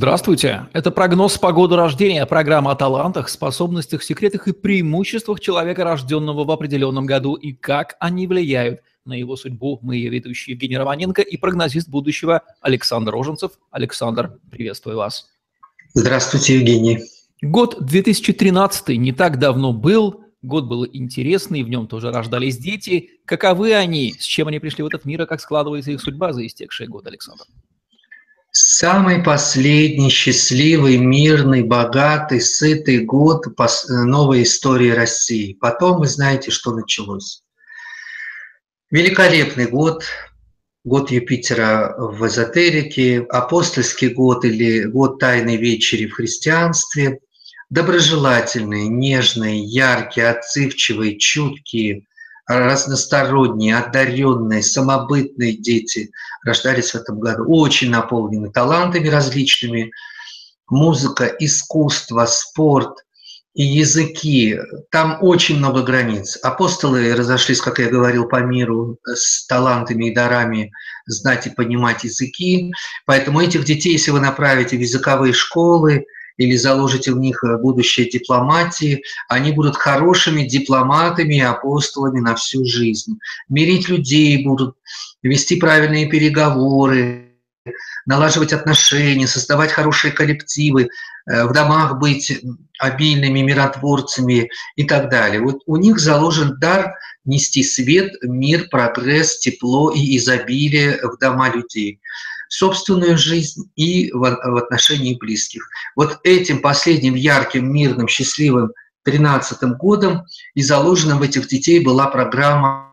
Здравствуйте. Это прогноз погоды рождения, программа о талантах, способностях, секретах и преимуществах человека, рожденного в определенном году, и как они влияют на его судьбу. Мы ее ведущие Евгений Романенко и прогнозист будущего Александр Роженцев. Александр, приветствую вас. Здравствуйте, Евгений. Год 2013 не так давно был, год был интересный, в нем тоже рождались дети. Каковы они, с чем они пришли в этот мир, и как складывается их судьба за истекший год, Александр? Самый последний счастливый, мирный, богатый, сытый год новой истории России. Потом вы знаете, что началось. Великолепный год, год Юпитера в эзотерике, апостольский год или год Тайной Вечери в христианстве, доброжелательные, нежные, яркие, отзывчивые, чуткие, разносторонние, одаренные, самобытные дети рождались в этом году, очень наполнены талантами различными, музыка, искусство, спорт и языки. Там очень много границ. Апостолы разошлись, как я говорил, по миру с талантами и дарами знать и понимать языки. Поэтому этих детей, если вы направите в языковые школы – или заложите в них э, будущее дипломатии, они будут хорошими дипломатами и апостолами на всю жизнь. Мирить людей будут, вести правильные переговоры, налаживать отношения, создавать хорошие коллективы, э, в домах быть обильными миротворцами и так далее. Вот у них заложен дар нести свет, мир, прогресс, тепло и изобилие в дома людей собственную жизнь и в, отношении близких. Вот этим последним ярким, мирным, счастливым 13 годом и заложена в этих детей была программа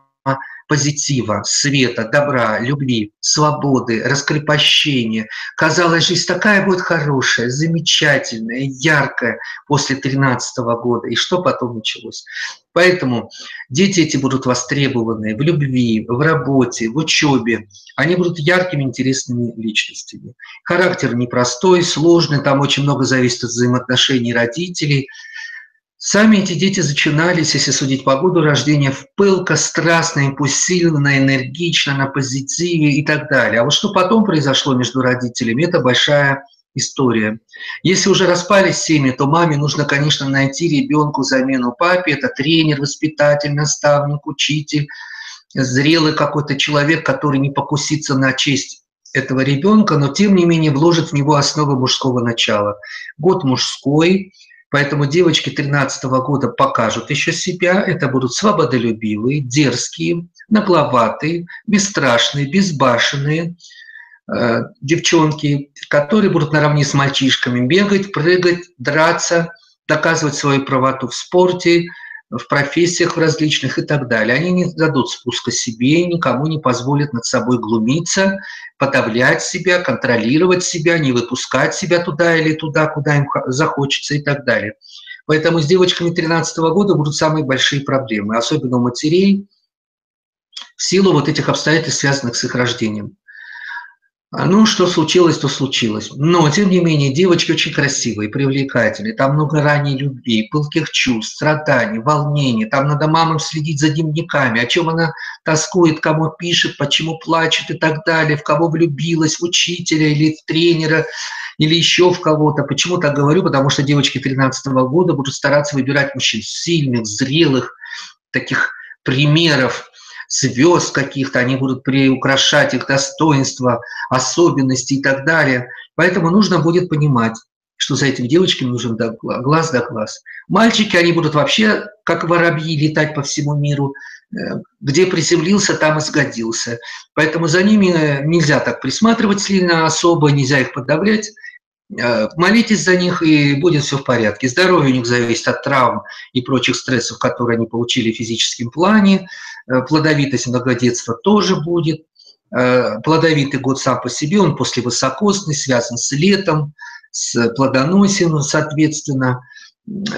позитива, света, добра, любви, свободы, раскрепощения. Казалось, жизнь такая будет хорошая, замечательная, яркая после 13 года. И что потом началось? Поэтому дети эти будут востребованы в любви, в работе, в учебе. Они будут яркими, интересными личностями. Характер непростой, сложный, там очень много зависит от взаимоотношений родителей – Сами эти дети зачинались, если судить по году рождения, в пылко, страстно, импульсивно, энергично, на позитиве и так далее. А вот что потом произошло между родителями, это большая история. Если уже распались семьи, то маме нужно, конечно, найти ребенку замену папе. Это тренер, воспитатель, наставник, учитель, зрелый какой-то человек, который не покусится на честь этого ребенка, но тем не менее вложит в него основы мужского начала. Год мужской, Поэтому девочки 13 года покажут еще себя. Это будут свободолюбивые, дерзкие, нагловатые, бесстрашные, безбашенные э, девчонки, которые будут наравне с мальчишками бегать, прыгать, драться, доказывать свою правоту в спорте, в профессиях различных и так далее. Они не дадут спуска себе, никому не позволят над собой глумиться, подавлять себя, контролировать себя, не выпускать себя туда или туда, куда им захочется и так далее. Поэтому с девочками 13 года будут самые большие проблемы, особенно у матерей, в силу вот этих обстоятельств, связанных с их рождением. А ну, что случилось, то случилось. Но, тем не менее, девочки очень красивые, привлекательные. Там много ранней любви, пылких чувств, страданий, волнений. Там надо мамам следить за дневниками, о чем она тоскует, кому пишет, почему плачет и так далее, в кого влюбилась, в учителя или в тренера, или еще в кого-то. Почему так говорю? Потому что девочки 13 года будут стараться выбирать мужчин сильных, зрелых, таких примеров, звезд каких-то, они будут приукрашать их достоинства, особенности и так далее. Поэтому нужно будет понимать, что за этими девочками нужен глаз да глаз. Мальчики, они будут вообще, как воробьи, летать по всему миру. Э, где приземлился, там и сгодился. Поэтому за ними нельзя так присматривать сильно особо, нельзя их подавлять. Э, молитесь за них, и будет все в порядке. Здоровье у них зависит от травм и прочих стрессов, которые они получили в физическом плане. Э, плодовитость многодетства тоже будет. Э, плодовитый год сам по себе, он после высокосный, связан с летом, с плодоносием, соответственно.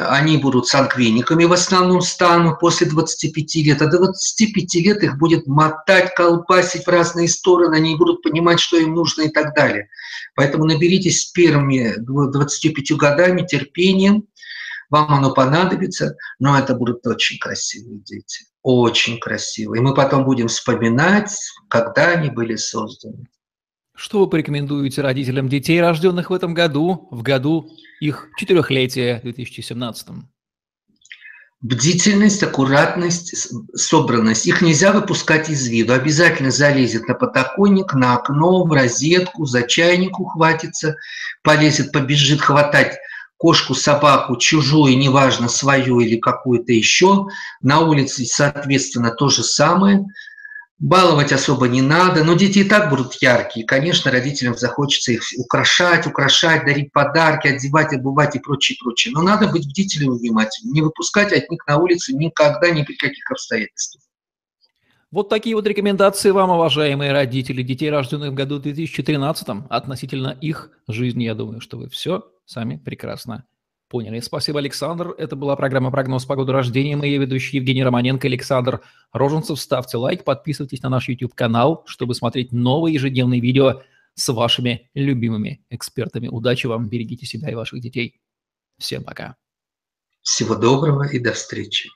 Они будут сангвиниками в основном станут после 25 лет, а до 25 лет их будет мотать, колбасить в разные стороны, они будут понимать, что им нужно и так далее. Поэтому наберитесь с первыми 25 годами терпением, вам оно понадобится, но это будут очень красивые дети, очень красивые. И мы потом будем вспоминать, когда они были созданы. Что вы порекомендуете родителям детей, рожденных в этом году, в году их четырехлетия 2017? Бдительность, аккуратность, собранность. Их нельзя выпускать из виду. Обязательно залезет на подоконник, на окно, в розетку, за чайник ухватится, полезет, побежит хватать кошку, собаку, чужую, неважно, свою или какую-то еще. На улице, соответственно, то же самое. Баловать особо не надо, но дети и так будут яркие. Конечно, родителям захочется их украшать, украшать, дарить подарки, одевать, обувать и прочее, прочее. Но надо быть бдительным и внимательным, не выпускать от них на улицу никогда, ни при каких обстоятельствах. Вот такие вот рекомендации вам, уважаемые родители детей, рожденных в году 2013, относительно их жизни. Я думаю, что вы все сами прекрасно Поняли. Спасибо, Александр. Это была программа «Прогноз погоды рождения». Мы ее ведущие Евгений Романенко, Александр Роженцев. Ставьте лайк, подписывайтесь на наш YouTube-канал, чтобы смотреть новые ежедневные видео с вашими любимыми экспертами. Удачи вам, берегите себя и ваших детей. Всем пока. Всего доброго и до встречи.